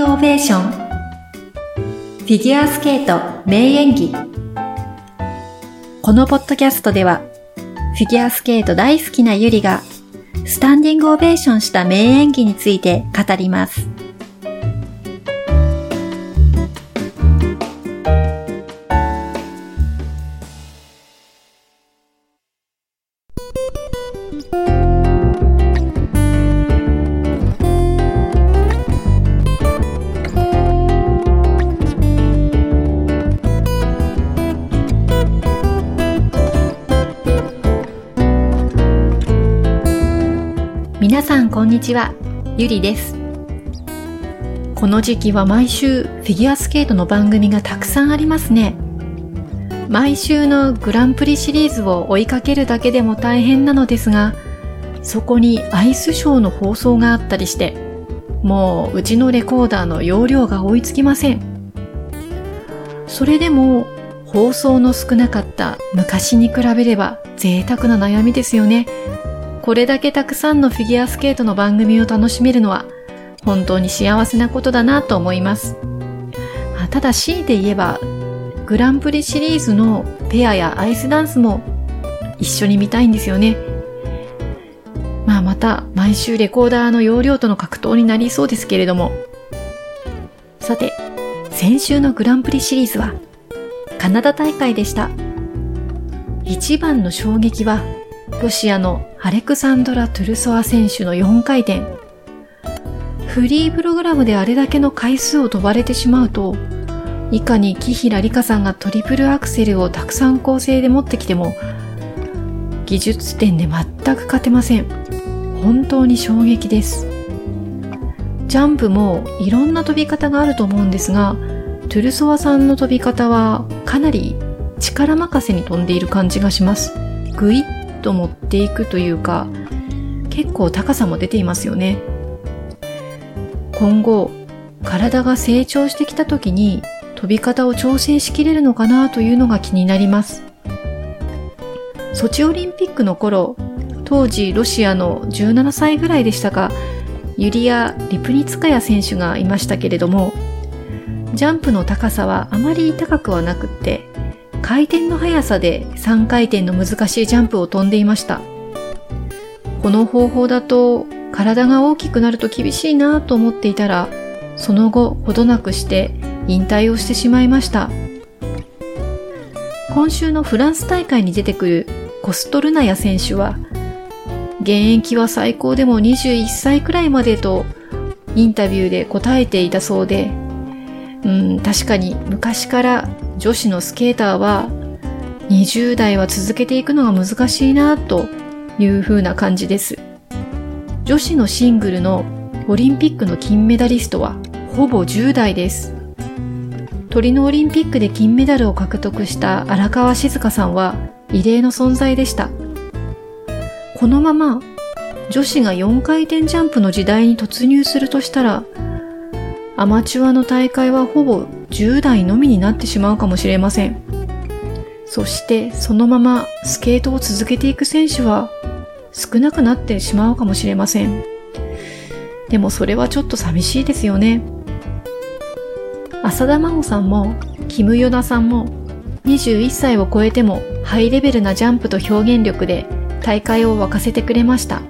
グオベーション。フィギュアスケート名演技。このポッドキャストでは、フィギュアスケート大好きなゆりが、スタンディングオベーションした名演技について語ります。こんにちは、ゆりです。この時期は毎週フィギュアスケートの番組がたくさんありますね。毎週のグランプリシリーズを追いかけるだけでも大変なのですが、そこにアイスショーの放送があったりして、もううちのレコーダーの容量が追いつきません。それでも放送の少なかった昔に比べれば贅沢な悩みですよね。これだけたくさんのフィギュアスケートの番組を楽しめるのは本当に幸せなことだなと思います。ただ強いて言えばグランプリシリーズのペアやアイスダンスも一緒に見たいんですよね。まあまた毎週レコーダーの容量との格闘になりそうですけれども。さて、先週のグランプリシリーズはカナダ大会でした。一番の衝撃はロシアのアレクサンドラ・トゥルソワ選手の4回転。フリープログラムであれだけの回数を飛ばれてしまうと、いかに木平理香さんがトリプルアクセルをたくさん構成で持ってきても、技術点で全く勝てません。本当に衝撃です。ジャンプもいろんな飛び方があると思うんですが、トゥルソワさんの飛び方はかなり力任せに飛んでいる感じがします。ぐいっと持っていくというか、結構高さも出ていますよね。今後、体が成長してきた時に飛び方を調整しきれるのかなというのが気になります。ソチオリンピックの頃、当時ロシアの17歳ぐらいでしたが、ユリア・リプニツカヤ選手がいましたけれども、ジャンプの高さはあまり高くはなくって、回転の速さで3回転の難しいジャンプを飛んでいました。この方法だと体が大きくなると厳しいなと思っていたら、その後ほどなくして引退をしてしまいました。今週のフランス大会に出てくるコストルナヤ選手は、現役は最高でも21歳くらいまでとインタビューで答えていたそうで、うん、確かに昔から女子のスケーターは20代は続けていくのが難しいなという風な感じです。女子のシングルのオリンピックの金メダリストはほぼ10代です。トリノオリンピックで金メダルを獲得した荒川静香さんは異例の存在でした。このまま女子が4回転ジャンプの時代に突入するとしたらアマチュアの大会はほぼ10代のみになってしまうかもしれません。そしてそのままスケートを続けていく選手は少なくなってしまうかもしれません。でもそれはちょっと寂しいですよね。浅田真央さんも、キムヨダさんも、21歳を超えてもハイレベルなジャンプと表現力で大会を沸かせてくれました。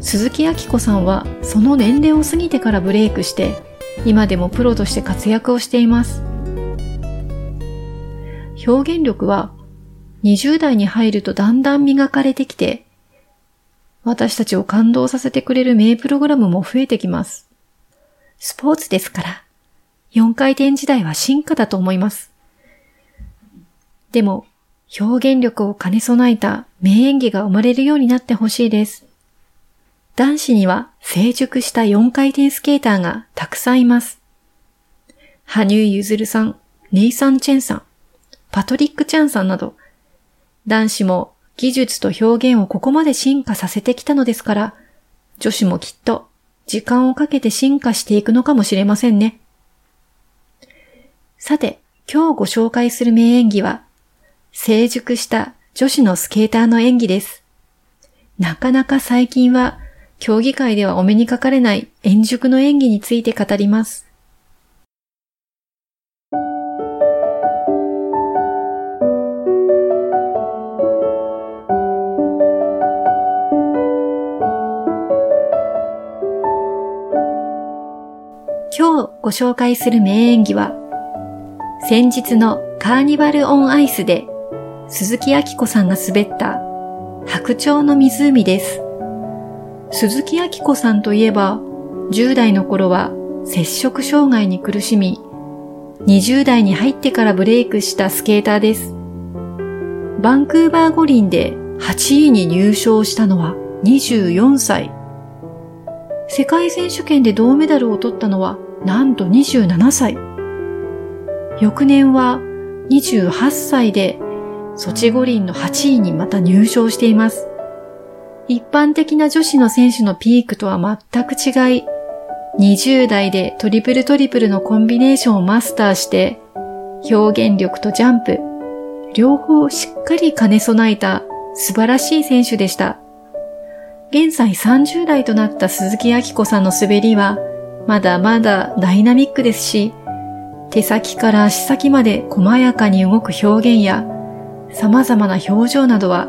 鈴木明子さんはその年齢を過ぎてからブレイクして今でもプロとして活躍をしています。表現力は20代に入るとだんだん磨かれてきて、私たちを感動させてくれる名プログラムも増えてきます。スポーツですから、4回転時代は進化だと思います。でも、表現力を兼ね備えた名演技が生まれるようになってほしいです。男子には成熟した4回転スケーターがたくさんいます。羽生結弦さん、ネイサン・チェンさん、パトリック・チャンさんなど、男子も技術と表現をここまで進化させてきたのですから、女子もきっと時間をかけて進化していくのかもしれませんね。さて、今日ご紹介する名演技は、成熟した女子のスケーターの演技です。なかなか最近は競技会ではお目にかかれない円熟の演技について語ります。今日ご紹介する名演技は、先日のカーニバル・オン・アイスで鈴木明子さんが滑った白鳥の湖です。鈴木明子さんといえば、10代の頃は接触障害に苦しみ、20代に入ってからブレイクしたスケーターです。バンクーバー五輪で8位に入賞したのは24歳。世界選手権で銅メダルを取ったのはなんと27歳。翌年は28歳でソチ五輪の8位にまた入賞しています。一般的な女子の選手のピークとは全く違い、20代でトリプルトリプルのコンビネーションをマスターして、表現力とジャンプ、両方しっかり兼ね備えた素晴らしい選手でした。現在30代となった鈴木明子さんの滑りは、まだまだダイナミックですし、手先から足先まで細やかに動く表現や、様々な表情などは、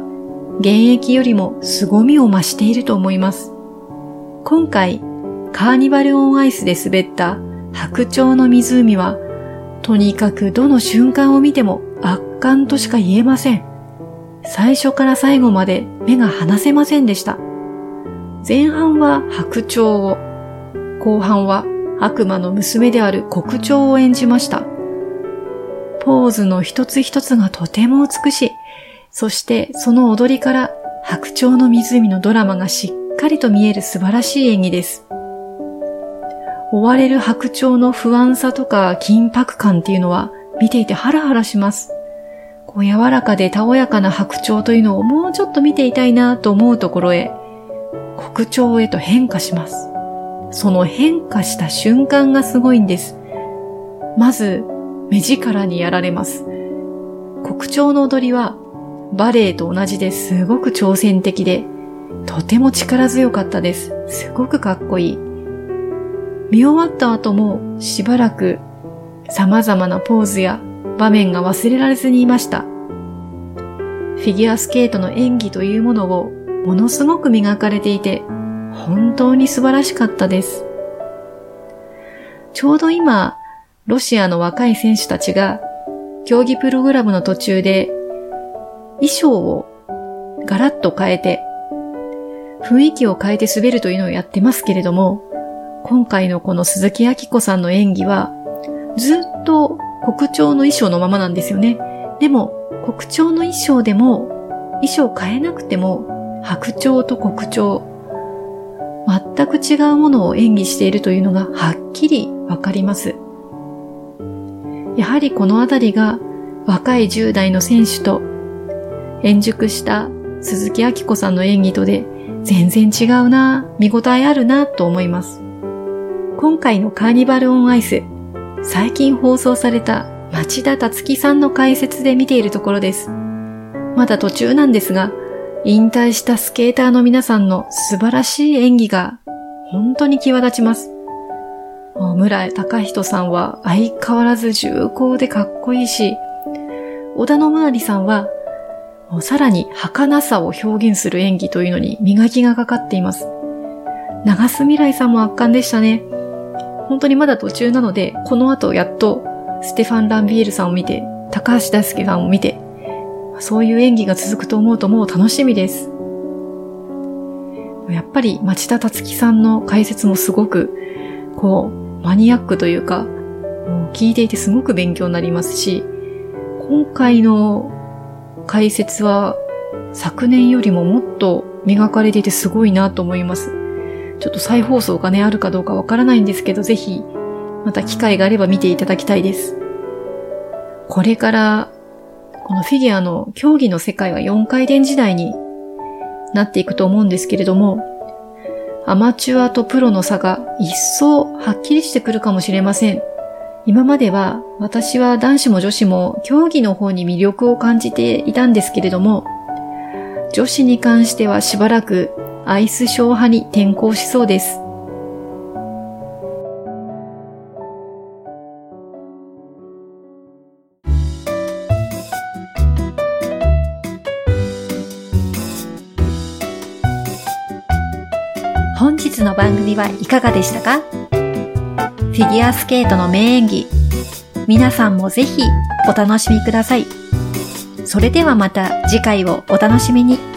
現役よりも凄みを増していると思います。今回、カーニバルオンアイスで滑った白鳥の湖は、とにかくどの瞬間を見ても圧巻としか言えません。最初から最後まで目が離せませんでした。前半は白鳥を、後半は悪魔の娘である黒鳥を演じました。ポーズの一つ一つがとても美しい。そしてその踊りから白鳥の湖のドラマがしっかりと見える素晴らしい演技です。追われる白鳥の不安さとか緊迫感っていうのは見ていてハラハラします。こう柔らかでたおやかな白鳥というのをもうちょっと見ていたいなと思うところへ、黒鳥へと変化します。その変化した瞬間がすごいんです。まず、目力にやられます。黒鳥の踊りはバレエと同じですごく挑戦的で、とても力強かったです。すごくかっこいい。見終わった後もしばらく様々なポーズや場面が忘れられずにいました。フィギュアスケートの演技というものをものすごく磨かれていて、本当に素晴らしかったです。ちょうど今、ロシアの若い選手たちが競技プログラムの途中で衣装をガラッと変えて雰囲気を変えて滑るというのをやってますけれども、今回のこの鈴木明子さんの演技はずっと国鳥の衣装のままなんですよね。でも国鳥の衣装でも衣装変えなくても白鳥と黒鳥全く違うものを演技しているというのがはっきりわかります。やはりこのあたりが若い10代の選手と円熟した鈴木明子さんの演技とで全然違うな、見応えあるなと思います。今回のカーニバルオンアイス、最近放送された町田達樹さんの解説で見ているところです。まだ途中なんですが、引退したスケーターの皆さんの素晴らしい演技が本当に際立ちます。村隆人さんは相変わらず重厚でかっこいいし、織田信成さんはさらに儚さを表現する演技というのに磨きがかかっています。長須未来さんも圧巻でしたね。本当にまだ途中なので、この後やっとステファン・ランビエールさんを見て、高橋大輔さんを見て、そういう演技が続くと思うともう楽しみです。やっぱり町田達樹さんの解説もすごく、こう、マニアックというか、もう聞いていてすごく勉強になりますし、今回の解説は昨年よりももっと磨かれていてすごいなと思います。ちょっと再放送がね、あるかどうかわからないんですけど、ぜひ、また機会があれば見ていただきたいです。これからこのフィギュアの競技の世界は4回転時代になっていくと思うんですけれども、アマチュアとプロの差が一層はっきりしてくるかもしれません。今までは私は男子も女子も競技の方に魅力を感じていたんですけれども、女子に関してはしばらくアイスショー派に転向しそうです。本日の番組はいかがでしたか？ィギュアスケートの名演技、皆さんもぜひお楽しみください。それではまた次回をお楽しみに。